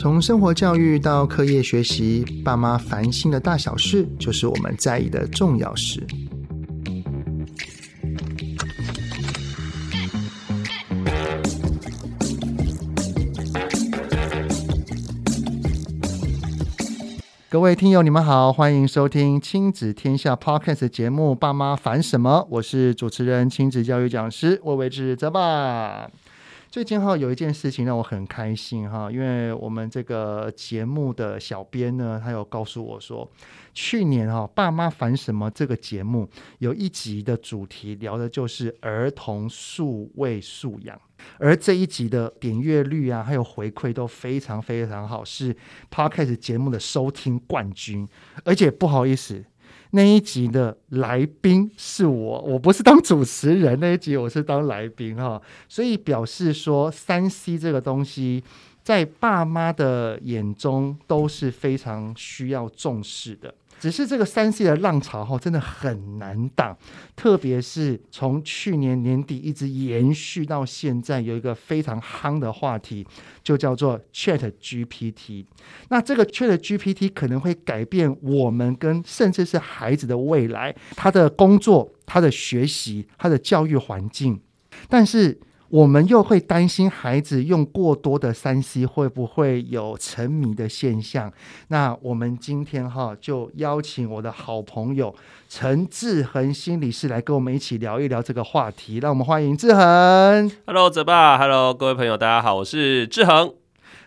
从生活教育到课业学习，爸妈烦心的大小事，就是我们在意的重要事。各位听友，你们好，欢迎收听亲子天下 Podcast 节目《爸妈烦什么》，我是主持人、亲子教育讲师魏玮志泽爸。最近哈有一件事情让我很开心哈，因为我们这个节目的小编呢，他有告诉我说，去年哈爸妈烦什么这个节目有一集的主题聊的就是儿童数位素养，而这一集的点阅率啊，还有回馈都非常非常好，是 Podcast 节目的收听冠军，而且不好意思。那一集的来宾是我，我不是当主持人。那一集我是当来宾哈，所以表示说三 C 这个东西，在爸妈的眼中都是非常需要重视的。只是这个三 C 的浪潮哈，真的很难挡，特别是从去年年底一直延续到现在，有一个非常夯的话题，就叫做 Chat GPT。那这个 Chat GPT 可能会改变我们跟甚至是孩子的未来，他的工作、他的学习、他的教育环境，但是。我们又会担心孩子用过多的三 C 会不会有沉迷的现象？那我们今天哈就邀请我的好朋友陈志恒心理师来跟我们一起聊一聊这个话题。让我们欢迎志恒。Hello，泽爸，Hello，各位朋友，大家好，我是志恒。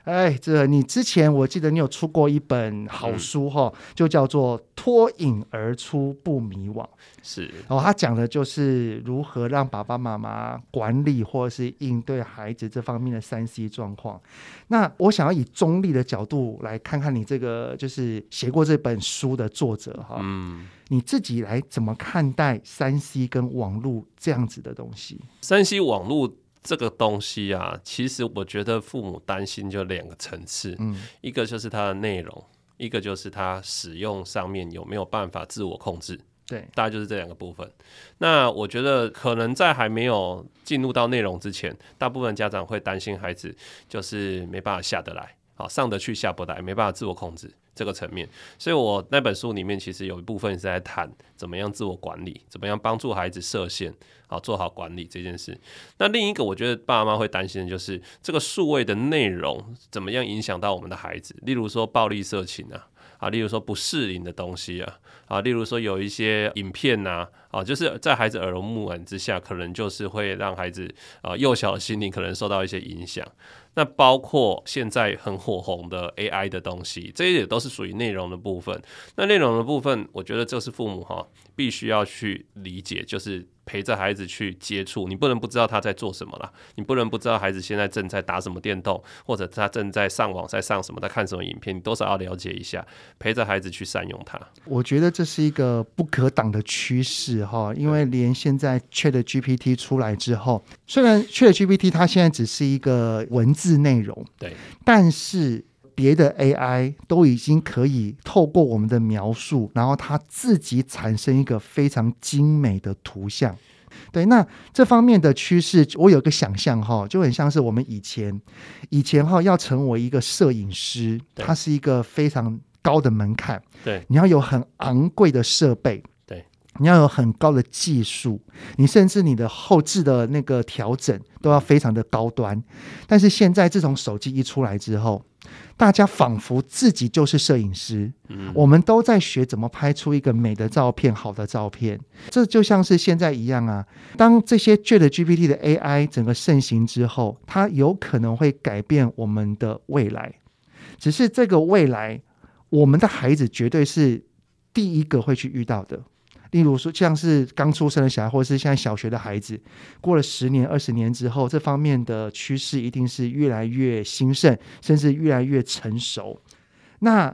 哎，这你之前我记得你有出过一本好书哈，嗯、就叫做《脱颖而出不迷惘》。是，然后他讲的就是如何让爸爸妈妈管理或者是应对孩子这方面的三 C 状况。那我想要以中立的角度来看看你这个就是写过这本书的作者哈，嗯，你自己来怎么看待三 C 跟网络这样子的东西？三 C 网络。这个东西啊，其实我觉得父母担心就两个层次，嗯，一个就是它的内容，一个就是它使用上面有没有办法自我控制，对，大概就是这两个部分。那我觉得可能在还没有进入到内容之前，大部分家长会担心孩子就是没办法下得来，好上得去下不来，没办法自我控制。这个层面，所以我那本书里面其实有一部分是在谈怎么样自我管理，怎么样帮助孩子设限，好做好管理这件事。那另一个我觉得爸妈会担心的就是这个数位的内容怎么样影响到我们的孩子，例如说暴力色情啊，啊，例如说不适应的东西啊，啊，例如说有一些影片呐，啊，就是在孩子耳濡目染之下，可能就是会让孩子啊幼小的心灵可能受到一些影响。那包括现在很火红的 AI 的东西，这些也都是属于内容的部分。那内容的部分，我觉得这是父母哈必须要去理解，就是陪着孩子去接触。你不能不知道他在做什么啦，你不能不知道孩子现在正在打什么电动，或者他正在上网在上什么，在看什么影片，你多少要了解一下，陪着孩子去善用它。我觉得这是一个不可挡的趋势哈，因为连现在 ChatGPT 出来之后，虽然 ChatGPT 它现在只是一个文字。字内容对，但是别的 AI 都已经可以透过我们的描述，然后它自己产生一个非常精美的图像。对，那这方面的趋势，我有个想象哈，就很像是我们以前以前哈要成为一个摄影师，它是一个非常高的门槛，对，你要有很昂贵的设备。你要有很高的技术，你甚至你的后置的那个调整都要非常的高端。但是现在自从手机一出来之后，大家仿佛自己就是摄影师，嗯，我们都在学怎么拍出一个美的照片、好的照片。这就像是现在一样啊，当这些 ChatGPT 的 AI 整个盛行之后，它有可能会改变我们的未来。只是这个未来，我们的孩子绝对是第一个会去遇到的。例如说，像是刚出生的小孩，或者是现在小学的孩子，过了十年、二十年之后，这方面的趋势一定是越来越兴盛，甚至越来越成熟。那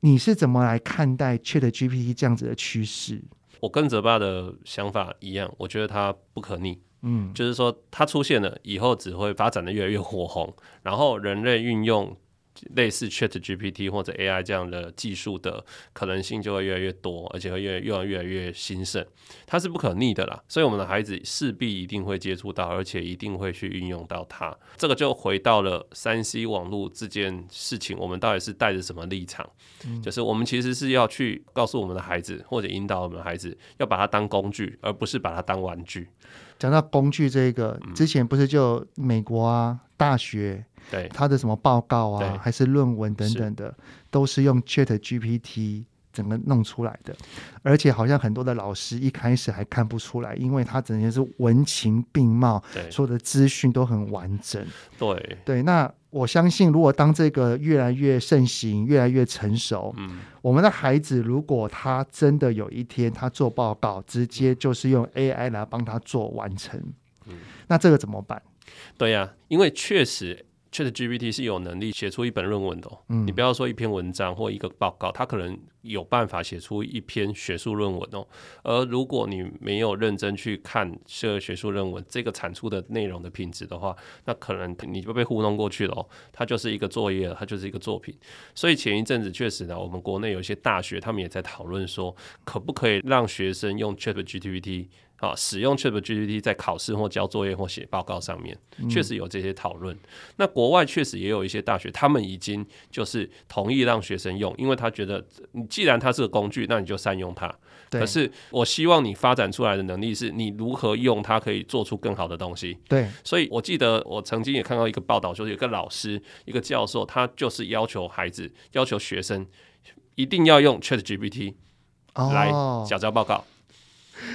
你是怎么来看待 ChatGPT 这样子的趋势？我跟泽爸的想法一样，我觉得它不可逆。嗯，就是说它出现了以后，只会发展的越来越火红，然后人类运用类似 Chat GPT 或者 AI 这样的技术的可能性就会越来越多，而且会越越来越来越兴盛，它是不可逆的啦。所以我们的孩子势必一定会接触到，而且一定会去运用到它。这个就回到了三 C 网络这件事情，我们到底是带着什么立场？嗯、就是我们其实是要去告诉我们的孩子，或者引导我们的孩子，要把它当工具，而不是把它当玩具。讲到工具这个，之前不是就美国啊大学。对，他的什么报告啊，还是论文等等的，都是用 Chat GPT 整个弄出来的，而且好像很多的老师一开始还看不出来，因为他整天是文情并茂，所有的资讯都很完整。对。对，那我相信，如果当这个越来越盛行，越来越成熟，嗯，我们的孩子如果他真的有一天他做报告，直接就是用 AI 来帮他做完成，嗯，那这个怎么办？对呀，因为确实。ChatGPT 是有能力写出一本论文的哦，嗯，你不要说一篇文章或一个报告，它可能有办法写出一篇学术论文哦。而如果你没有认真去看这个学术论文这个产出的内容的品质的话，那可能你就被糊弄过去了哦。它就是一个作业，它就是一个作品。所以前一阵子确实呢，我们国内有一些大学，他们也在讨论说，可不可以让学生用 ChatGPT。啊，使用 ChatGPT 在考试或交作业或写报告上面，确实有这些讨论。嗯。那国外确实也有一些大学，他们已经就是同意让学生用，因为他觉得，你既然它是个工具，那你就善用它。可是我希望你发展出来的能力是你如何用它，可以做出更好的东西。对，所以我记得我曾经也看到一个报道，就是有个老师，一个教授，他就是要求孩子，要求学生一定要用 ChatGPT 来缴交报告。哦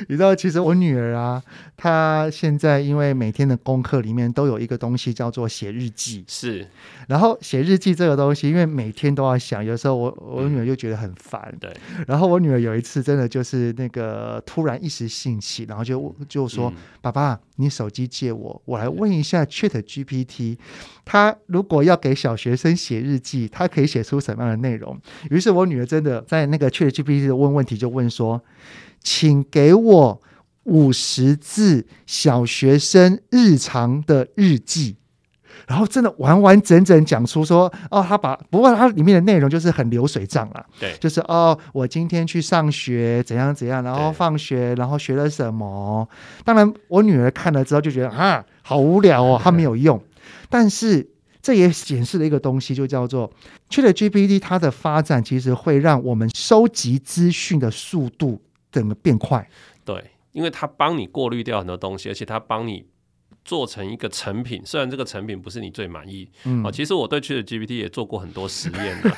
你知道，其实我女儿啊，她现在因为每天的功课里面都有一个东西叫做写日记，是。然后写日记这个东西，因为每天都要想，有时候我我女儿就觉得很烦。对。然后我女儿有一次真的就是那个突然一时兴起，然后就就说：“嗯、爸爸，你手机借我，我来问一下 Chat GPT，他如果要给小学生写日记，他可以写出什么样的内容？”于是我女儿真的在那个 Chat GPT 的问问题，就问说。请给我五十字小学生日常的日记，然后真的完完整整讲出说哦，他把不过他里面的内容就是很流水账了，对，就是哦，我今天去上学怎样怎样，然后放学然后学了什么。当然，我女儿看了之后就觉得啊，好无聊哦，它没有用。但是这也显示了一个东西，就叫做 ChatGPT 它的发展其实会让我们收集资讯的速度。怎么变快？对，因为它帮你过滤掉很多东西，而且它帮你做成一个成品。虽然这个成品不是你最满意，嗯，啊，其实我对 ChatGPT 也做过很多实验的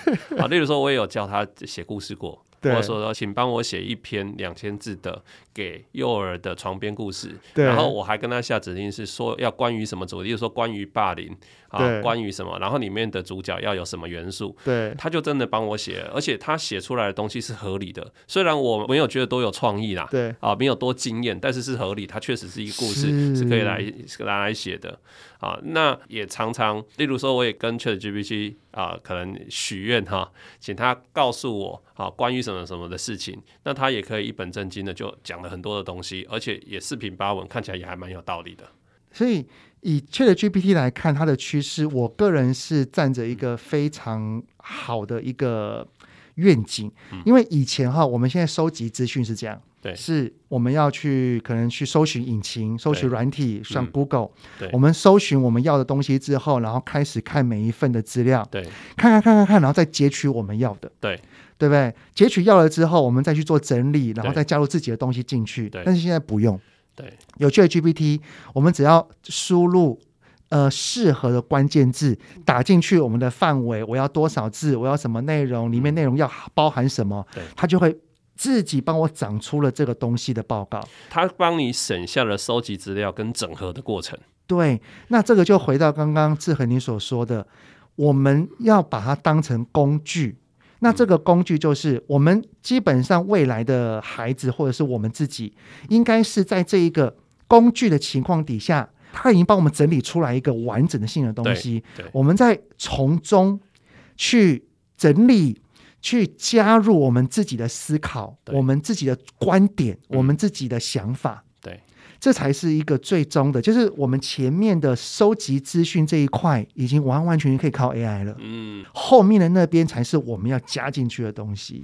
啊，例如说，我也有教他写故事过。或者说，请帮我写一篇两千字的给幼儿的床边故事。然后我还跟他下指令是说要关于什么主题，就是说关于霸凌啊，关于什么，然后里面的主角要有什么元素。对，他就真的帮我写，而且他写出来的东西是合理的。虽然我没有觉得多有创意啦，对啊，没有多惊艳，但是是合理。它确实是一个故事，是可以来拿来写的。啊，那也常常，例如说，我也跟 ChatGPT 啊，可能许愿哈，请他告诉我啊，关于什么什么的事情，那他也可以一本正经的就讲了很多的东西，而且也四平八稳，看起来也还蛮有道理的。所以以 ChatGPT 来看，它的趋势，我个人是站着一个非常好的一个愿景，嗯、因为以前哈，我们现在收集资讯是这样。对，是我们要去可能去搜寻引擎，搜寻软体，像 Google，嗯，我们搜寻我们要的东西之后，然后开始看每一份的资料，对，看看看看看，然后再截取我们要的，对，对不对？截取要了之后，我们再去做整理，然后再加入自己的东西进去。但是现在不用，对，有 ChatGPT，我们只要输入呃适合的关键字，打进去我们的范围，我要多少字，我要什么内容，里面内容要包含什么，对，它就会。自己帮我长出了这个东西的报告，他帮你省下了收集资料跟整合的过程。对，那这个就回到刚刚志恒你所说的，我们要把它当成工具。那这个工具就是我们基本上未来的孩子或者是我们自己，应该是在这一个工具的情况底下，他已经帮我们整理出来一个完整的性的东西，我们再从中去整理。去加入我们自己的思考，我们自己的观点，嗯，我们自己的想法。对，这才是一个最终的，就是我们前面的收集资讯这一块已经完完全全可以靠 AI 了。嗯，后面的那边才是我们要加进去的东西。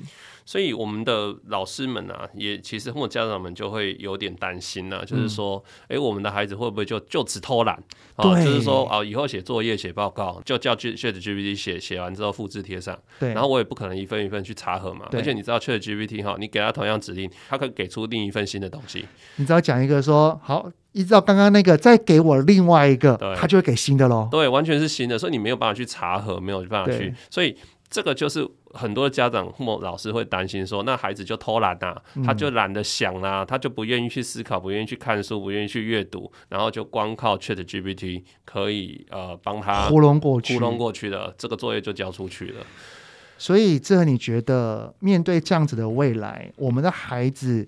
所以我们的老师们啊，也其实或家长们就会有点担心呢、啊，就是说，哎、嗯欸，我们的孩子会不会就就此偷懒？啊，就是说，啊，以后写作业、写报告就叫 ChatGPT 写，写完之后复制贴上。对。然后我也不可能一份一份去查核嘛。而且你知道 ChatGPT 哈，你给他同样指令，他可以给出另一份新的东西。你只要讲一个说好，依照刚刚那个，再给我另外一个，他就会给新的喽。对，完全是新的，所以你没有办法去查核，没有办法去，所以。这个就是很多家长或老师会担心说，那孩子就偷懒呐、啊，他就懒得想啦、啊，他就不愿意去思考，不愿意去看书，不愿意去阅读，然后就光靠 ChatGPT 可以呃帮他糊弄过去，糊弄过去的这个作业就交出去了。所以，这你觉得面对这样子的未来，我们的孩子？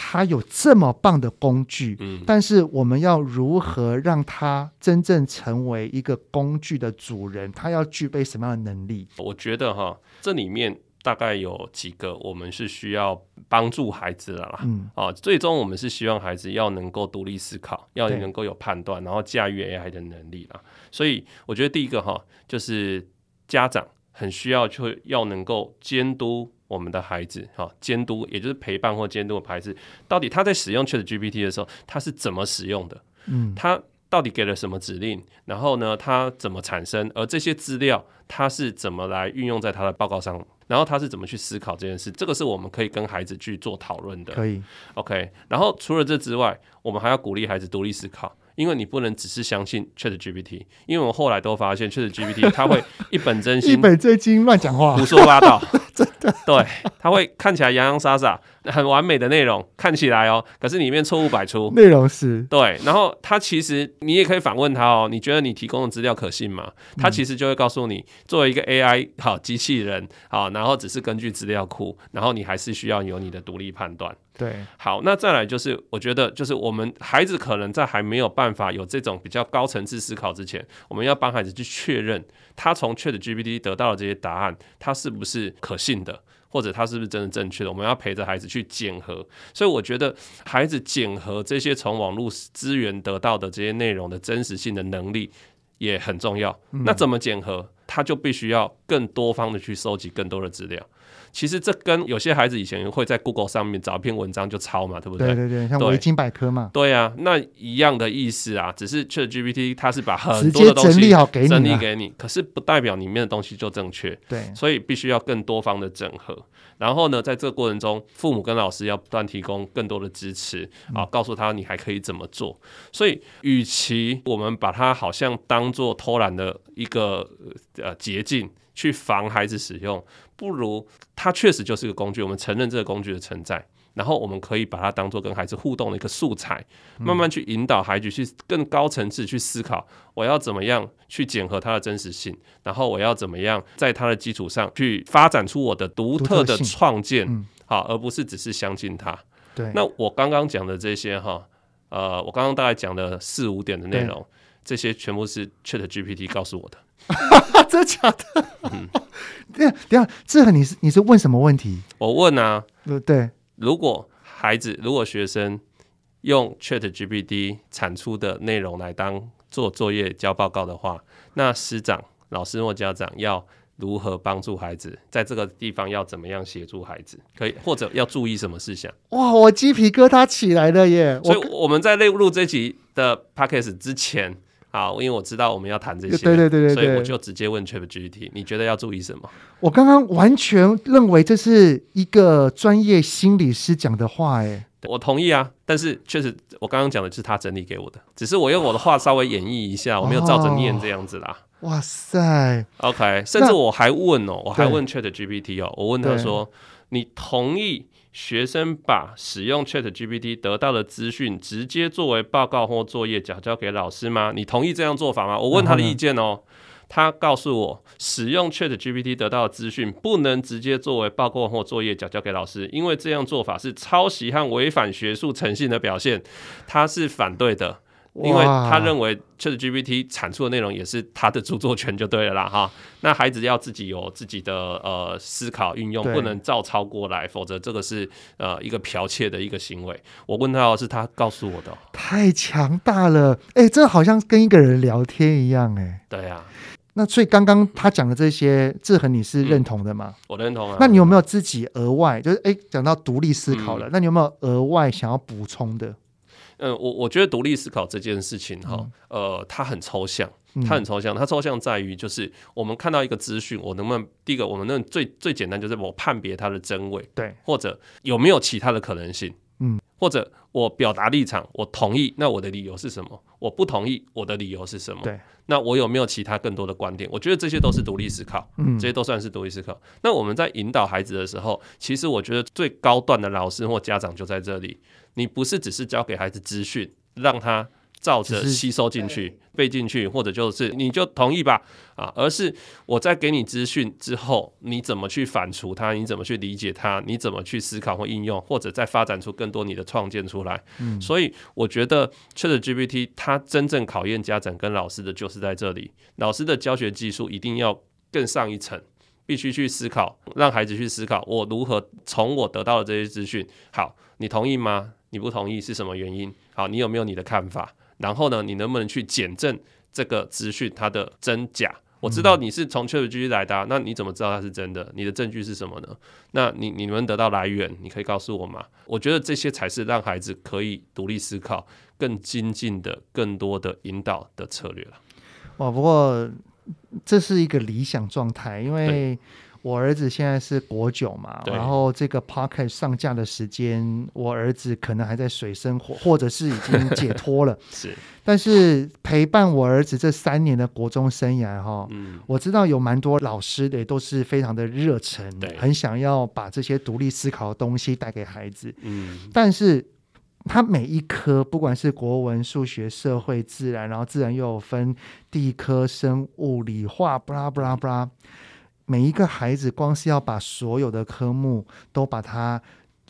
他有这么棒的工具，嗯，但是我们要如何让他真正成为一个工具的主人？他要具备什么样的能力？我觉得哈，这里面大概有几个，我们是需要帮助孩子的啦，嗯，啊，最终我们是希望孩子要能够独立思考，要能够有判断，然后驾驭 AI 的能力啦。所以我觉得第一个哈，就是家长很需要就要能够监督。我们的孩子，哈，监督也就是陪伴或监督的孩子，到底他在使用 ChatGPT 的时候，他是怎么使用的？嗯，他到底给了什么指令？然后呢，他怎么产生？而这些资料，他是怎么来运用在他的报告上？然后他是怎么去思考这件事？这个是我们可以跟孩子去做讨论的。可以，OK。然后除了这之外，我们还要鼓励孩子独立思考。因为你不能只是相信 ChatGPT，因为我们后来都发现 ChatGPT 它会一本正经、一本正经乱讲话、胡说八道，真的。对，它会看起来洋洋洒洒、很完美的内容，看起来哦，可是里面错误百出。内容是对，然后它其实你也可以反问他哦，你觉得你提供的资料可信吗？它其实就会告诉你，作为一个 AI 好机器人好，然后只是根据资料库，然后你还是需要有你的独立判断。对，好，那再来就是，我觉得就是我们孩子可能在还没有办法有这种比较高层次思考之前，我们要帮孩子去确认他从 ChatGPT 得到的这些答案，他是不是可信的，或者他是不是真的正确的。我们要陪着孩子去检核，所以我觉得孩子检核这些从网络资源得到的这些内容的真实性的能力也很重要。嗯、那怎么检核？他就必须要更多方的去收集更多的资料。其实这跟有些孩子以前会在 Google 上面找一篇文章就抄嘛，对不对？对对对，像维基百科嘛。对啊，那一样的意思啊，只是 ChatGPT 它是把很多的东西整理好给你，整理给你，可是不代表里面的东西就正确。对，所以必须要更多方的整合。然后呢，在这个过程中，父母跟老师要不断提供更多的支持啊，告诉他你还可以怎么做。所以，与其我们把它好像当做偷懒的一个呃捷径。去防孩子使用，不如它确实就是个工具，我们承认这个工具的存在，然后我们可以把它当做跟孩子互动的一个素材，慢慢去引导孩子去更高层次去思考，我要怎么样去检核它的真实性，然后我要怎么样在它的基础上去发展出我的独特的创建，好，而不是只是相信它。对，那我刚刚讲的这些哈，呃，我刚刚大概讲了四五点的内容，这些全部是 ChatGPT 告诉我的。真的假的？嗯，对，等下，这个你是你是问什么问题？我问啊，对，如果孩子，如果学生用 ChatGPT 产出的内容来当做作业、交报告的话，那师长、老师或家长要如何帮助孩子？在这个地方要怎么样协助孩子？可以或者要注意什么事项？哇，我鸡皮疙瘩起来了耶！所以我们在录录这集的 Podcast 之前。好，因为我知道我们要谈这些，对对对对，所以我就直接问 ChatGPT，你觉得要注意什么？我刚刚完全认为这是一个专业心理师讲的话，哎，我同意啊。但是确实，我刚刚讲的是他整理给我的，只是我用我的话稍微演绎一下，我没有照着念这样子啦。哦、哇塞，OK，甚至我还问哦，我还问 ChatGPT 哦，我问他说，你同意？学生把使用 ChatGPT 得到的资讯直接作为报告或作业缴交给老师吗？你同意这样做法吗？我问他的意见哦，他告诉我，使用 ChatGPT 得到的资讯不能直接作为报告或作业缴交给老师，因为这样做法是抄袭和违反学术诚信的表现，他是反对的。因为他认为 ChatGPT 产出的内容也是他的 著作权就对了啦哈。那孩子要自己有自己的呃思考运用，不能照抄过来，否则这个是呃一个剽窃的一个行为。我问他，是他告诉我的，太强大了，哎，这好像跟一个人聊天一样，哎，对呀。那所以刚刚他讲的这些，志恒你是认同的吗？我认同啊。那你有没有自己额外就是哎讲到独立思考了，嗯、那你有没有额外想要补充的？嗯，我我觉得独立思考这件事情哈，嗯、呃，它很抽象，它很抽象，它抽象在于就是我们看到一个资讯，我能不能第一个，我们那最最简单就是我判别它的真伪，对，或者有没有其他的可能性，嗯，或者我表达立场，我同意，那我的理由是什么？我不同意，我的理由是什么？对，那我有没有其他更多的观点？我觉得这些都是独立思考，嗯，这些都算是独立思考。那我们在引导孩子的时候，其实我觉得最高段的老师或家长就在这里，你不是只是教给孩子资讯。让他照着吸收进去、背进去，或者就是你就同意吧啊，而是我在给你资讯之后，你怎么去反刍它？你怎么去理解它？你怎么去思考或应用，或者再发展出更多你的创建出来？嗯，所以我觉得 ChatGPT 它真正考验家长跟老师的就是在这里，老师的教学技术一定要更上一层，必须去思考，让孩子去思考我如何从我得到的这些资讯，好，你同意吗？你不同意是什么原因？好，你有没有你的看法？然后呢，你能不能去检证这个资讯它的真假？我知道你是从 ChatGPT 来的啊，那你怎么知道它是真的？你的证据是什么呢？那你你能得到来源？你可以告诉我吗？我觉得这些才是让孩子可以独立思考、更精进的、更多的引导的策略了。哇，不过这是一个理想状态，因为。我儿子现在是国九嘛，然后这个 p o c k e t 上架的时间，我儿子可能还在水深火，或者是已经解脱了。是，但是陪伴我儿子这三年的国中生涯，哈，嗯，我知道有蛮多老师的都是非常的热忱，对，很想要把这些独立思考的东西带给孩子，嗯，但是他每一科，不管是国文、数学、社会、自然，然后自然又有分地科、生物、理化，布拉布拉布拉。每一个孩子，光是要把所有的科目都把它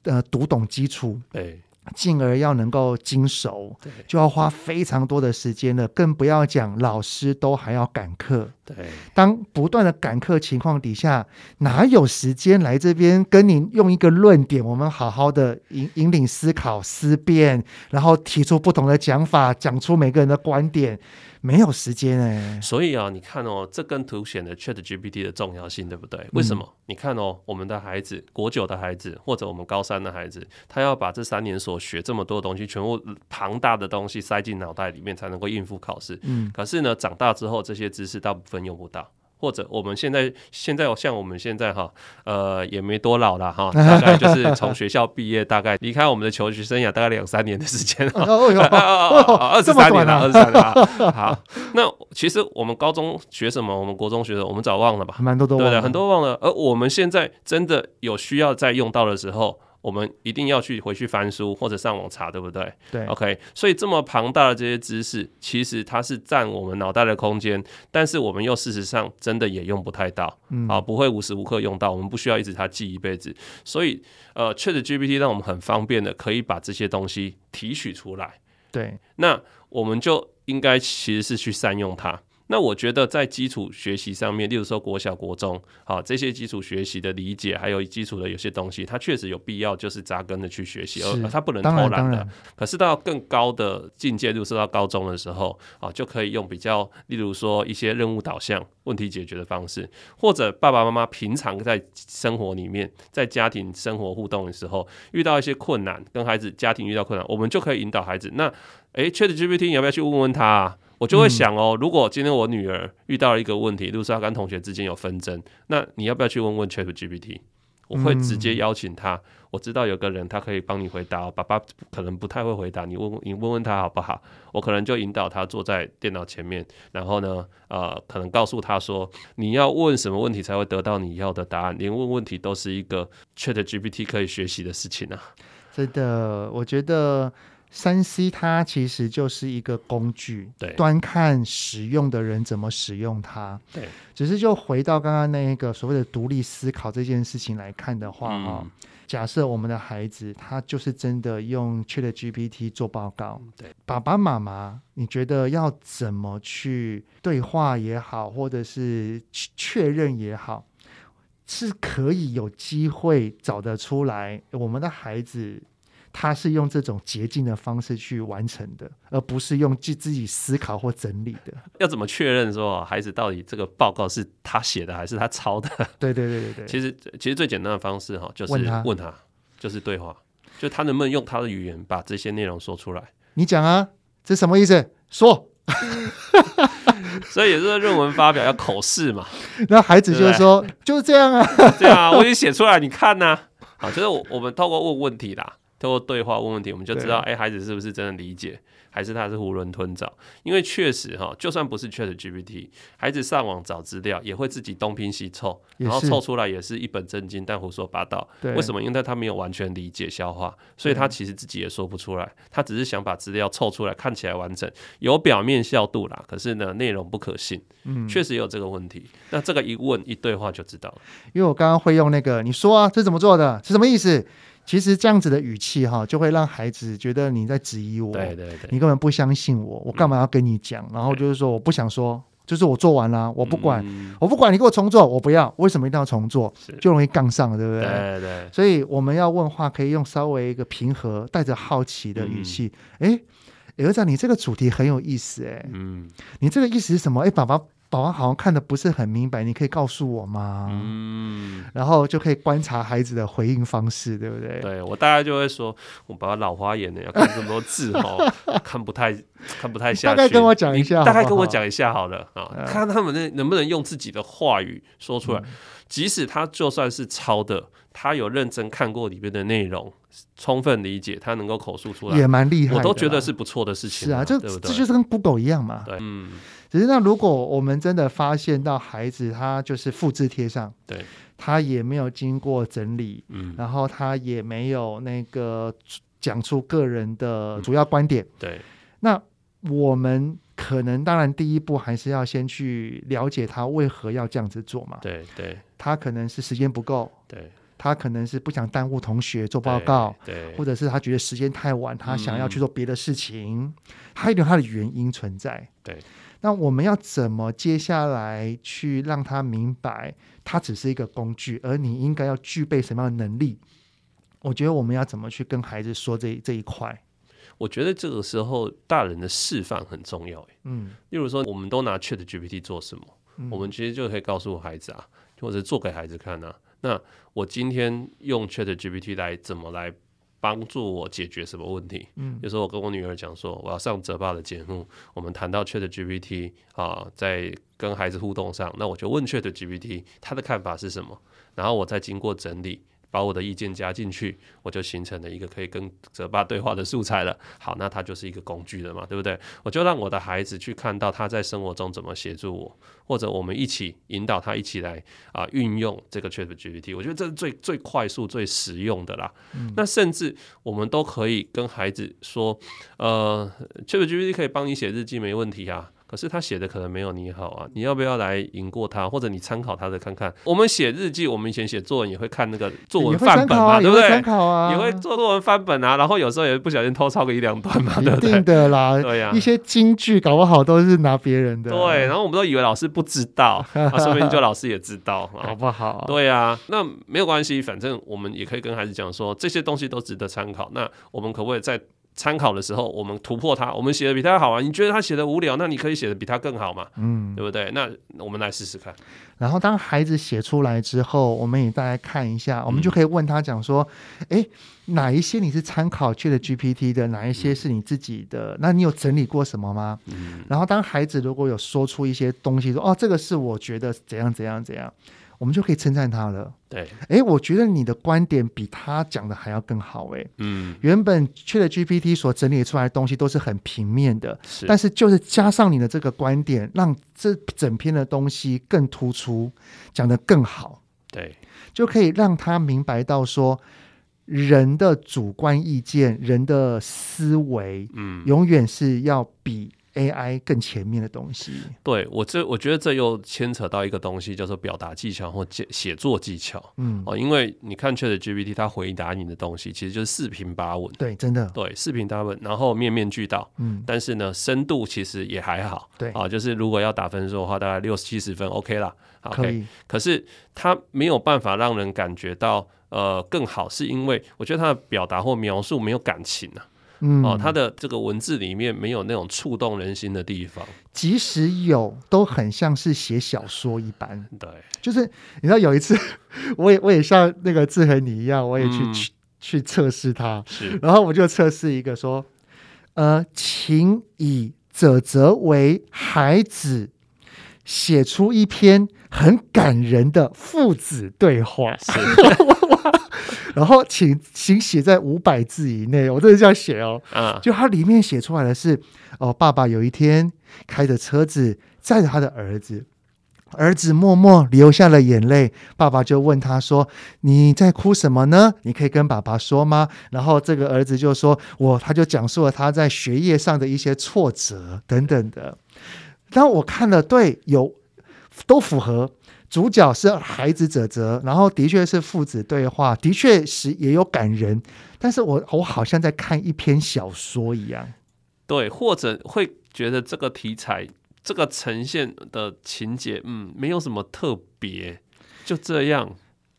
呃读懂基础，对，进而要能够精熟，对，就要花非常多的时间了。更不要讲老师都还要赶课，对。当不断的赶课情况底下，哪有时间来这边跟您用一个论点，我们好好的引引领思考、思辨，然后提出不同的讲法，讲出每个人的观点。没有时间哎，所以啊，你看哦，这更凸显了 ChatGPT 的重要性，对不对？为什么？嗯、你看哦，我们的孩子，国九的孩子，或者我们高三的孩子，他要把这三年所学这么多东西，全部庞大的东西塞进脑袋里面，才能够应付考试。嗯，可是呢，长大之后，这些知识大部分用不到。或者我们现在现在像我们现在哈，呃，也没多老了哈，大概就是从学校毕业，大概离开我们的求学生涯大概两三年的时间了，二十三年了，二十三年了。好，那其实我们高中学什么？我们国中学什么？我们早忘了吧？蛮多都忘了，对，很多忘了。而我们现在真的有需要再用到的时候。我们一定要去回去翻书或者上网查，对不对？对，OK。所以这么庞大的这些知识，其实它是占我们脑袋的空间，但是我们又事实上真的也用不太到，嗯、啊，不会无时无刻用到，我们不需要一直它记一辈子。所以，呃，ChatGPT 让我们很方便的可以把这些东西提取出来。对，那我们就应该其实是去善用它。那我觉得在基础学习上面，例如说国小、国中，好这些基础学习的理解，还有基础的有些东西，它确实有必要就是扎根的去学习，而它不能偷懒的。可是到更高的境界，例如说到高中的时候，啊，就可以用比较，例如说一些任务导向、问题解决的方式，或者爸爸妈妈平常在生活里面，在家庭生活互动的时候，遇到一些困难，跟孩子家庭遇到困难，我们就可以引导孩子。那诶，ChatGPT 你要不要去问问他啊？我就会想哦，如果今天我女儿遇到了一个问题，就是她跟同学之间有纷争，那你要不要去问问 ChatGPT？我会直接邀请他。我知道有个人他可以帮你回答，爸爸可能不太会回答，你问你问问他好不好？我可能就引导他坐在电脑前面，然后呢，呃，可能告诉他说，你要问什么问题才会得到你要的答案？连问问题都是一个 ChatGPT 可以学习的事情啊！真的，我觉得。三 C 它其实就是一个工具，对，端看使用的人怎么使用它。对，只是就回到刚刚那一个所谓的独立思考这件事情来看的话，哈、嗯，假设我们的孩子他就是真的用 ChatGPT 做报告，对，爸爸妈妈，你觉得要怎么去对话也好，或者是确认也好，是可以有机会找得出来我们的孩子。他是用这种捷径的方式去完成的，而不是用自自己思考或整理的。要怎么确认说孩子到底这个报告是他写的还是他抄的？对对对对对。其实其实最简单的方式哈，就是问他，问他就是对话，就他能不能用他的语言把这些内容说出来？你讲啊，这什么意思？说。所以也是论文发表要口试嘛。那孩子就说对对就是这样啊，对啊，我已经写出来，你看呐、啊。好，就是我我们透过问问题啦。通过对话问问题，我们就知道，哎，孩子是不是真的理解，还是他是囫囵吞枣？因为确实哈，就算不是 ChatGPT，孩子上网找资料也会自己东拼西凑，然后凑出来也是一本正经但胡说八道。为什么？因为他没有完全理解消化，所以他其实自己也说不出来。他只是想把资料凑出来，看起来完整，有表面效度啦。可是呢，内容不可信。嗯，确实有这个问题。那这个一问一对话就知道了。因为我刚刚会用那个，你说啊，这怎么做的？是什么意思？其实这样子的语气哈，就会让孩子觉得你在质疑我，对对对，你根本不相信我，我干嘛要跟你讲？然后就是说我不想说，就是我做完了，我不管，我不管你给我重做，我不要，为什么一定要重做？就容易杠上了，对不对？对对。所以我们要问话，可以用稍微一个平和、带着好奇的语气。哎，儿子，你这个主题很有意思，哎，嗯，你这个意思是什么？哎，爸爸。宝宝好像看的不是很明白，你可以告诉我吗？嗯，然后就可以观察孩子的回应方式，对不对？对，我大概就会说，我爸爸老花眼的，要看这么多字哦，看不太看不太下去。大概跟我讲一下好好，大概跟我讲一下好了啊，看他们那能不能用自己的话语说出来。嗯、即使他就算是抄的，他有认真看过里面的内容，充分理解，他能够口述出来，也蛮厉害。我都觉得是不错的事情。是啊，这这就是跟 Google 一样嘛。对，嗯。只是那如果我们真的发现到孩子他就是复制贴上，对，他也没有经过整理，嗯，然后他也没有那个讲出个人的主要观点，嗯、对，那我们可能当然第一步还是要先去了解他为何要这样子做嘛，对对，他可能是时间不够，对，他可能是不想耽误同学做报告，对，对。或者是他觉得时间太晚，他想要去做别的事情，嗯、他有他的原因存在，对。那我们要怎么接下来去让他明白，他只是一个工具，而你应该要具备什么样的能力？我觉得我们要怎么去跟孩子说这这一块？我觉得这个时候大人的示范很重要。嗯，例如说，我们都拿 ChatGPT 做什么？嗯，我们其实就可以告诉孩子啊，或者做给孩子看啊。那我今天用 ChatGPT 来怎么来？帮助我解决什么问题？嗯，有时候我跟我女儿讲说，我要上泽爸的节目，我们谈到 ChatGPT 啊，在跟孩子互动上，那我就问 ChatGPT 他的看法是什么，然后我再经过整理。把我的意见加进去，我就形成了一个可以跟泽爸对话的素材了。好，那它就是一个工具了嘛，对不对？我就让我的孩子去看到他在生活中怎么协助我，或者我们一起引导他一起来啊运用这个 ChatGPT。我觉得这是最最快速、最实用的啦。嗯、那甚至我们都可以跟孩子说，呃，ChatGPT 可以帮你写日记，没问题啊。可是他写的可能没有你好啊，你要不要来赢过他，或者你参考他的看看？我们写日记，我们以前写作文也会看那个作文范本嘛，对不对？参考啊，也会做作文范本啊，然后有时候也不小心偷抄个一两段嘛，对不对？一定的啦，对呀、啊，一些金句搞不好都是拿别人的。对，然后我们都以为老师不知道，啊，说不定就老师也知道，好不好？对呀、啊，那没有关系，反正我们也可以跟孩子讲说，这些东西都值得参考。那我们可不可以在？参考的时候，我们突破它，我们写的比他好啊！你觉得他写的无聊，那你可以写的比他更好嘛？嗯，对不对？那我们来试试看。然后当孩子写出来之后，我们也大概看一下，我们就可以问他讲说：哎、嗯，哪一些你是参考 ChatGPT 的？哪一些是你自己的？嗯、那你有整理过什么吗？嗯。然后当孩子如果有说出一些东西，说：哦，这个是我觉得怎样怎样怎样。我们就可以称赞他了。对，哎，我觉得你的观点比他讲的还要更好。哎，嗯，原本 ChatGPT 所整理出来的东西都是很平面的，是，但是就是加上你的这个观点，让这整篇的东西更突出，讲得更好。对，就可以让他明白到说，人的主观意见、人的思维，嗯，永远是要比。AI 更前面的东西，对我这我觉得这又牵扯到一个东西，叫做表达技巧或写写作技巧。嗯，哦，因为你看 ChatGPT 它回答你的东西，其实就是四平八稳。对，真的。对，四平八稳，然后面面俱到。嗯，但是呢，深度其实也还好。对，啊，就是如果要打分数的话，大概六七十分，OK 啦。OK，可以。可是它没有办法让人感觉到呃更好，是因为我觉得它的表达或描述没有感情啊。嗯，哦，他的这个文字里面没有那种触动人心的地方，即使有，都很像是写小说一般。对，就是你知道有一次，我也我也像那个志恒你一样，我也去、嗯、去去测试他，是，然后我就测试一个说，呃，请以泽泽为孩子写出一篇很感人的父子对话。是。然后请请写在五百字以内，我真的这样写哦。嗯，就它里面写出来的是，哦，爸爸有一天开着车子载着他的儿子，儿子默默流下了眼泪。爸爸就问他说：“你在哭什么呢？你可以跟爸爸说吗？”然后这个儿子就说：“我……”他就讲述了他在学业上的一些挫折等等的。然后我看了，对，有都符合。主角是孩子泽泽，然后的确是父子对话，的确是也有感人，但是我我好像在看一篇小说一样，对，或者会觉得这个题材这个呈现的情节，嗯，没有什么特别，就这样，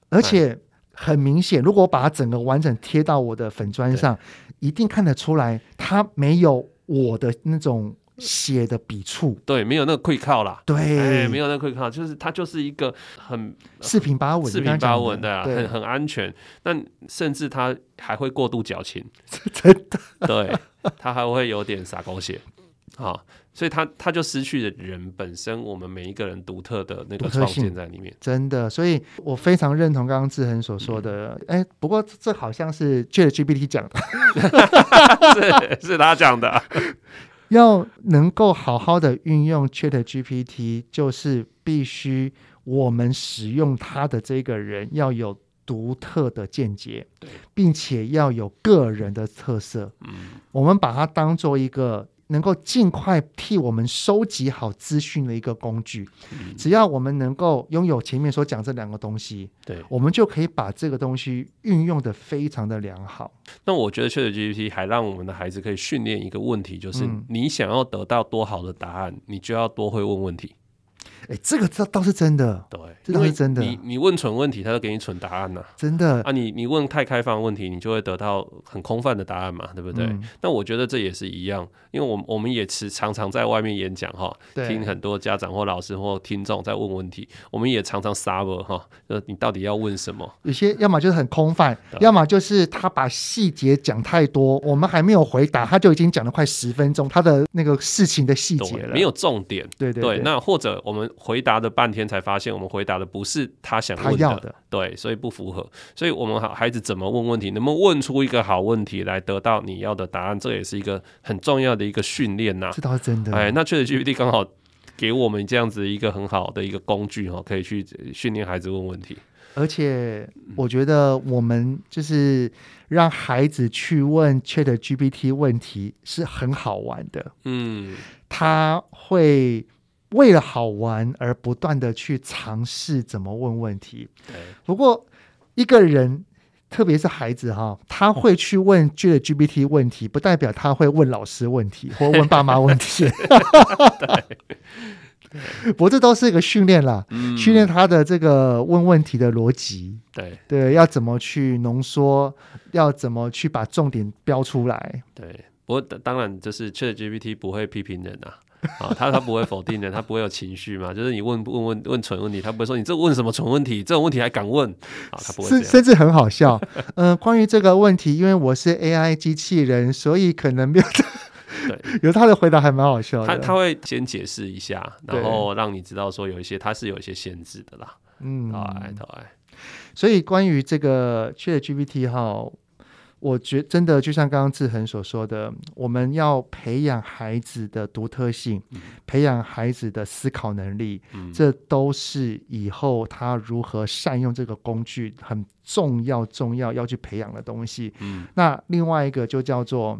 而且很明显，如果我把它整个完整贴到我的粉砖上，一定看得出来，它没有我的那种。写的笔触，对，没有那个溃靠啦，对，哎，没有那个溃靠，就是它就是一个很四平八稳，四平八稳的，很很安全。但甚至它还会过度矫情，真的，对，它还会有点洒狗血。啊，所以它它就失去了人本身，我们每一个人独特的那个创建在里面，真的。所以我非常认同刚刚志恒所说的，哎、嗯，不过这好像是 ChatGPT 讲的，是是他讲的。要能够好好的运用 ChatGPT，就是必须我们使用它的这个人要有独特的见解，并且要有个人的特色。我们把它当做一个。能够尽快替我们收集好资讯的一个工具，嗯、只要我们能够拥有前面所讲这两个东西，对，我们就可以把这个东西运用的非常的良好。那我觉得 ChatGPT 还让我们的孩子可以训练一个问题，就是你想要得到多好的答案，嗯、你就要多会问问题。哎，这个这倒是真的，对，这倒是真的。你你问蠢问题，他就给你蠢答案呐、啊，真的啊。你你问太开放问题，你就会得到很空泛的答案嘛，对不对？嗯、那我觉得这也是一样，因为我们我们也是常常在外面演讲哈，听很多家长或老师或听众在问问题，我们也常常 suffer 哈，呃，你到底要问什么？有些要么就是很空泛，要么就是他把细节讲太多，我们还没有回答，他就已经讲了快十分钟，他的那个事情的细节了，没有重点。对对对，对，那或者我们。回答了半天才发现，我们回答的不是他想问的，的对，所以不符合。所以我们孩子怎么问问题，能不能问出一个好问题来得到你要的答案，这也是一个很重要的一个训练呐。这倒是真的。哎，那 ChatGPT 刚好给我们这样子一个很好的一个工具哈，可以去训练孩子问问题。而且我觉得我们就是让孩子去问 ChatGPT 问题是很好玩的。嗯，他会。为了好玩而不断的去尝试怎么问问题。对。不过一个人，特别是孩子哈，他会去问 ChatGPT 问题，不代表他会问老师问题 或问爸妈问题。对。不过这都是一个训练啦，嗯、训练他的这个问问题的逻辑。对对，要怎么去浓缩，要怎么去把重点标出来。对。不过当然，就是 ChatGPT 不会批评人啊。啊，他他不会否定的，他不会有情绪嘛？就是你问问问问蠢问题，他不会说你这问什么蠢问题，这种问题还敢问啊？他不会甚，甚至很好笑。嗯、呃，关于这个问题，因为我是 AI 机器人，所以可能没有。对，有他的回答还蛮好笑的。他他会先解释一下，然后让你知道说有一些他是有一些限制的啦。嗯，对对。所以关于这个 ChatGPT 哈。我觉真的就像刚刚志恒所说的，我们要培养孩子的独特性，嗯、培养孩子的思考能力，嗯、这都是以后他如何善用这个工具很重要、重要要去培养的东西。嗯、那另外一个就叫做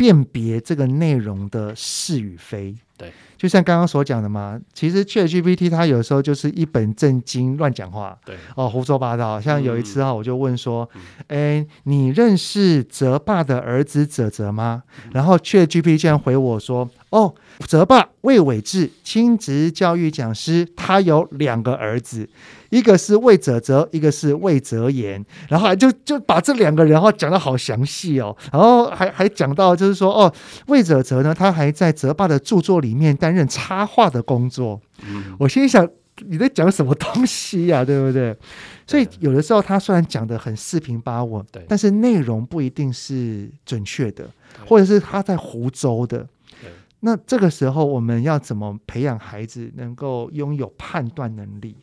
辨别这个内容的是与非。对，就像刚刚所讲的嘛，其实 ChatGPT 它有时候就是一本正经乱讲话，对，哦，胡说八道。像有一次哈，我就问说，哎、嗯，你认识泽爸的儿子泽泽吗？嗯、然后 ChatGPT 竟然回我说，哦，泽爸魏伟志，亲职教育讲师，他有两个儿子。一个是魏哲哲，一个是魏哲言，然后就就把这两个人哈讲的好详细哦，然后还还讲到就是说哦，魏哲哲呢，他还在哲爸的著作里面担任插画的工作。嗯，我心里想你在讲什么东西呀、啊，对不对？所以有的时候他虽然讲的很四平八稳，对，但是内容不一定是准确的，或者是他在胡诌的。对那这个时候我们要怎么培养孩子能够拥有判断能力？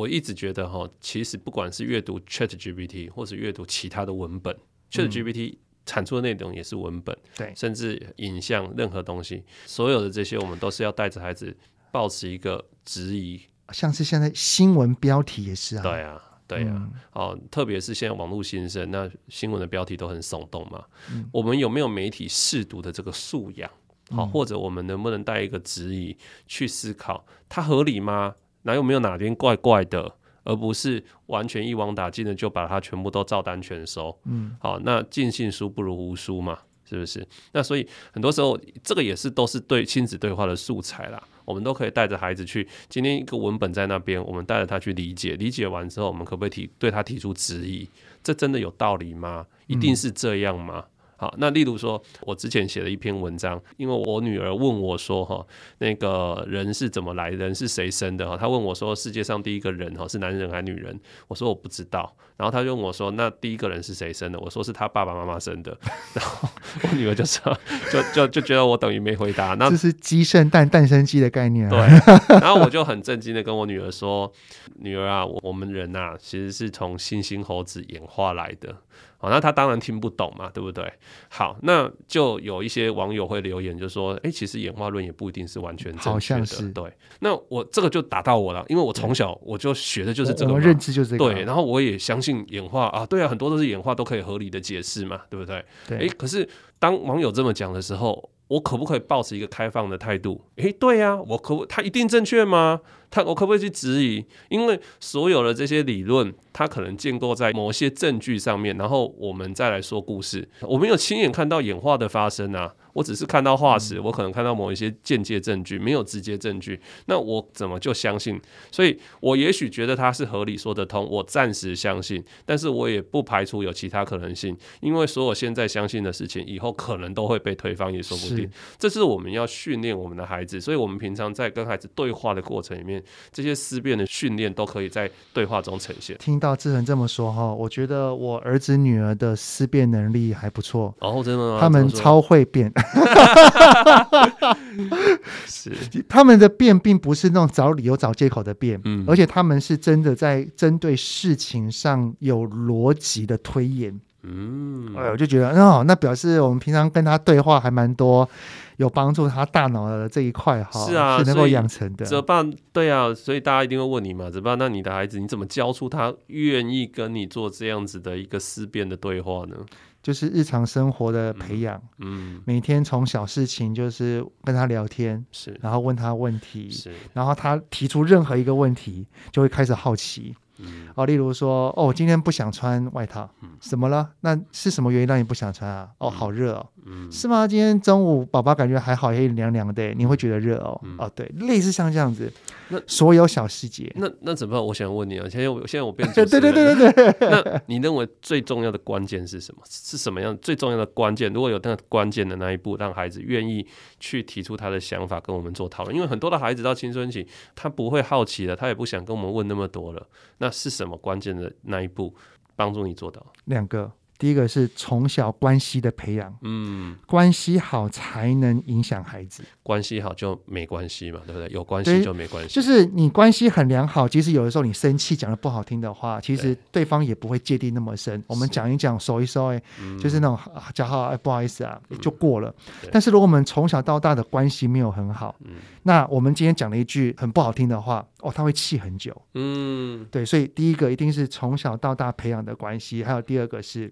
我一直觉得哈，其实不管是阅读 ChatGPT 或是阅读其他的文本，ChatGPT 产出的内容也是文本，对，甚至影像任何东西，所有的这些我们都是要带着孩子保持一个质疑，像是现在新闻标题也是啊，对啊，对啊，哦，特别是现在网络新生，那新闻的标题都很耸动嘛，我们有没有媒体试读的这个素养？好，或者我们能不能带一个质疑去思考，它合理吗？哪有没有哪边怪怪的，而不是完全一网打尽的就把它全部都照单全收。嗯，好，那尽信书不如无书嘛，是不是？那所以很多时候这个也是都是对亲子对话的素材啦。我们都可以带着孩子去，今天一个文本在那边，我们带着他去理解，理解完之后，我们可不可以提对他提出质疑？这真的有道理吗？一定是这样吗？嗯好，那例如说，我之前写了一篇文章，因为我女儿问我说，哈，那个人是怎么来，人是谁生的？哈，她问我说，世界上第一个人，哈，是男人还是女人？我说我不知道。然后她就问我说，那第一个人是谁生的？我说是他爸爸妈妈生的。然后我女儿就说，就就就觉得我等于没回答。那这是鸡生蛋，蛋生鸡的概念啊。对。然后我就很震惊的跟我女儿说，女儿啊，我们人呐，其实是从猩猩猴子演化来的。好，那他当然听不懂嘛，对不对？好，那就有一些网友会留言，就说：“哎、欸，其实演化论也不一定是完全正确的。”对，那我这个就打到我了，因为我从小我就学的就是这个，我认知就是这个。对，然后我也相信演化啊，对啊，很多都是演化都可以合理的解释嘛，对不对？对。哎、欸，可是当网友这么讲的时候，我可不可以保持一个开放的态度？诶、对呀、我可不，他一定正确吗？他我可不可以去质疑？因为所有的这些理论，它可能建构在某些证据上面，然后我们再来说故事。我没有亲眼看到演化的发生啊。我只是看到化石，我可能看到某一些间接证据，没有直接证据，那我怎么就相信？所以我也许觉得它是合理说得通，我暂时相信，但是我也不排除有其他可能性，因为所有现在相信的事情，以后可能都会被推翻，也说不定。这是我们要训练我们的孩子，所以我们平常在跟孩子对话的过程里面，这些思辨的训练都可以在对话中呈现。听到志恒这么说哈，我觉得我儿子女儿的思辨能力还不错，哦，真的吗？他们超会辩。是，他们的辩并不是那种找理由、找借口的辩，嗯，而且他们是真的在针对事情上有逻辑的推演，嗯，哎，我就觉得，哦，那表示我们平常跟他对话还蛮多，有帮助他大脑的这一块哈，是啊，是能够养成的。泽爸，对啊，所以大家一定会问你嘛，泽爸，那你的孩子你怎么教出他愿意跟你做这样子的一个思辨的对话呢？就是日常生活的培养，嗯，嗯，每天从小事情就是跟他聊天，是，然后问他问题，是，然后他提出任何一个问题，就会开始好奇。嗯，哦，例如说，哦，我今天不想穿外套，嗯，怎么了？那是什么原因让你不想穿啊？哦，好热哦，嗯，是吗？今天中午宝宝感觉还好，也凉凉的，你会觉得热哦？嗯、哦，对，类似像这样子，那所有小细节，那那怎么办？我想问你啊，现在我现在我变成 对对对对对，那你认为最重要的关键是什么？是什么样最重要的关键？如果有那个关键的那一步，让孩子愿意去提出他的想法跟我们做讨论，因为很多的孩子到青春期，他不会好奇了，他也不想跟我们问那么多了，那。是什么关键的那一步帮助你做到？两个，第一个是从小关系的培养，嗯，关系好才能影响孩子，关系好就没关系嘛，对不对？有关系就没关系，就是你关系很良好，即使有的时候你生气讲的不好听的话，其实对方也不会芥蒂那么深。我们讲一讲，说一说，哎，就是那种讲好，哎，不好意思啊，就过了。但是如果我们从小到大的关系没有很好，嗯那我们今天讲了一句很不好听的话，哦，他会气很久。嗯，对，所以第一个一定是从小到大培养的关系，还有第二个是。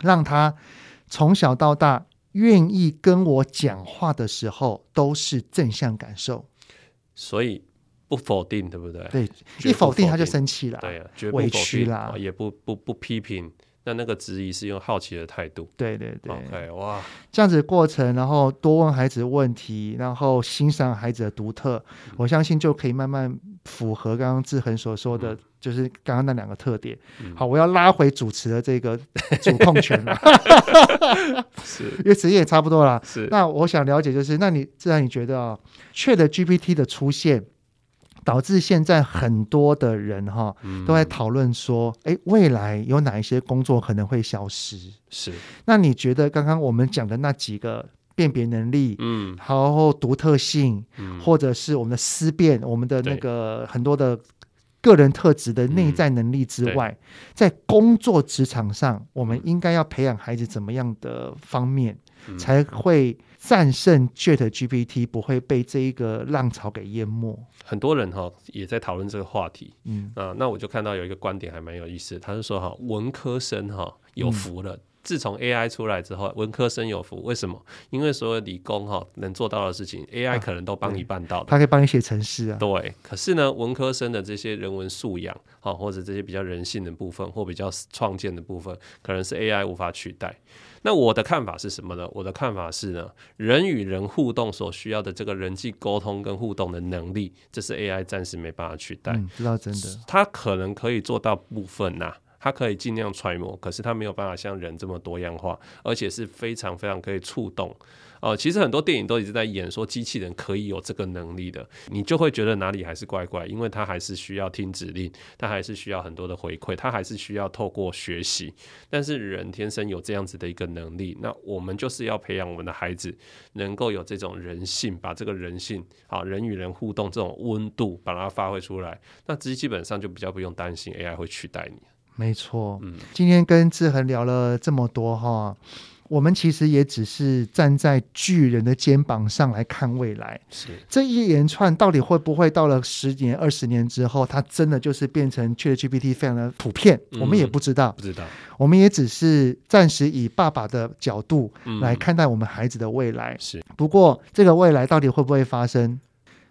让他从小到大愿意跟我讲话的时候都是正向感受，所以不否定，对不对？对，一否定他就生气了，对啊，委屈了，也不不不批评。那那个质疑是用好奇的态度，对对对，OK，哇，这样子的过程，然后多问孩子问题，然后欣赏孩子的独特，嗯、我相信就可以慢慢符合刚刚志恒所说的，嗯、就是刚刚那两个特点。嗯、好，我要拉回主持的这个 主控权了，是，因为时间也差不多了。是，那我想了解就是，那你自然你觉得啊，ChatGPT 的出现。导致现在很多的人哈都在讨论说，哎，未来有哪一些工作可能会消失？是。那你觉得刚刚我们讲的那几个辨别能力，嗯，然后独特性，嗯，或者是我们的思辨，我们的那个很多的个人特质的内在能力之外，在工作职场上，我们应该要培养孩子怎么样的方面，才会战胜 ChatGPT，不会被这一个浪潮给淹没？很多人哈也在讨论这个话题，嗯啊，那我就看到有一个观点还蛮有意思，他是说哈文科生哈有福了，嗯、自从 AI 出来之后，文科生有福，为什么？因为所有理工哈能做到的事情，AI 可能都帮你办到的，他可以帮你写程式啊。对，可是呢，文科生的这些人文素养哈，或者这些比较人性的部分，或比较创建的部分，可能是 AI 无法取代。那我的看法是什么呢？我的看法是呢，人与人互动所需要的这个人际沟通跟互动的能力，这是 AI 暂时没办法取代。嗯，知道真的，它可能可以做到部分呐、啊，它可以尽量揣摩，可是它没有办法像人这么多样化，而且是非常非常可以触动。哦、呃，其实很多电影都一直在演说机器人可以有这个能力的，你就会觉得哪里还是怪怪，因为它还是需要听指令，它还是需要很多的回馈，它还是需要透过学习。但是人天生有这样子的一个能力，那我们就是要培养我们的孩子能够有这种人性，把这个人性，好人与人互动这种温度，把它发挥出来，那基基本上就比较不用担心 AI 会取代你。没错，嗯，今天跟志恒聊了这么多哈。我们其实也只是站在巨人的肩膀上来看未来，是这一连串到底会不会到了十年、二十年之后，它真的就是变成 ChatGPT 非常的普遍？嗯、我们也不知道，不知道。我们也只是暂时以爸爸的角度来看待我们孩子的未来。是、嗯，不过这个未来到底会不会发生？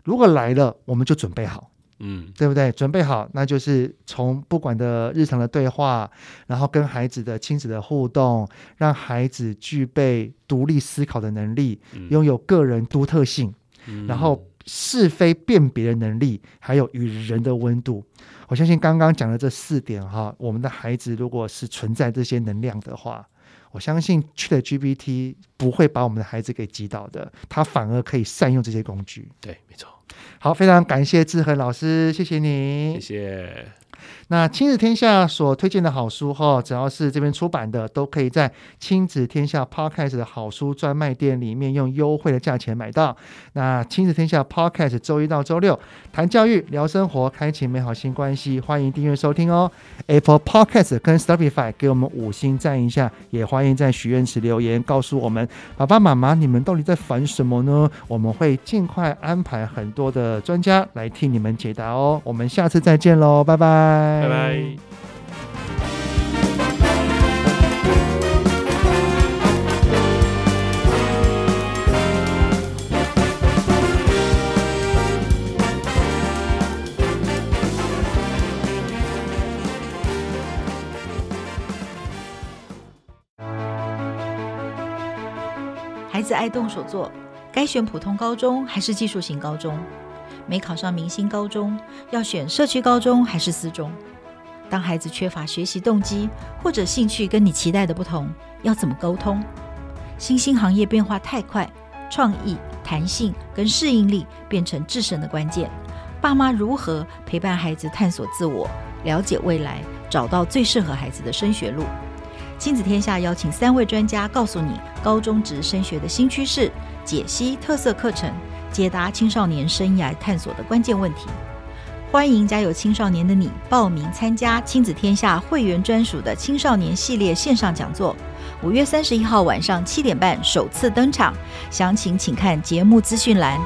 如果来了，我们就准备好。嗯，对不对？准备好，那就是从不管的日常的对话，然后跟孩子的亲子的互动，让孩子具备独立思考的能力，嗯、拥有个人独特性，嗯、然后是非辨别的能力，还有与人的温度。我相信刚刚讲的这四点哈，我们的孩子如果是存在这些能量的话，我相信 ChatGPT 不会把我们的孩子给击倒的，他反而可以善用这些工具。对，没错。好，非常感谢志恒老师，谢谢你，谢谢。那亲子天下所推荐的好书哈，只要是这边出版的，都可以在亲子天下 Podcast 的好书专卖店里面用优惠的价钱买到。那亲子天下 Podcast 周一到周六谈教育、聊生活，开启美好新关系，欢迎订阅收听哦。Apple Podcast 跟 Spotify 给我们五星赞一下，也欢迎在许愿池留言告诉我们爸爸妈妈，你们到底在烦什么呢？我们会尽快安排很多的专家来替你们解答哦。我们下次再见喽，拜拜。拜拜。孩子爱动手做，该选普通高中还是技术型高中？没考上明星高中，要选社区高中还是私中？当孩子缺乏学习动机或者兴趣跟你期待的不同，要怎么沟通？新兴行业变化太快，创意、弹性跟适应力变成制胜的关键。爸妈如何陪伴孩子探索自我、了解未来，找到最适合孩子的升学路？亲子天下邀请三位专家，告诉你高中职升学的新趋势，解析特色课程，解答青少年生涯探索的关键问题。欢迎家有青少年的你报名参加亲子天下会员专属的青少年系列线上讲座，五月三十一号晚上七点半首次登场，详情请看节目资讯栏。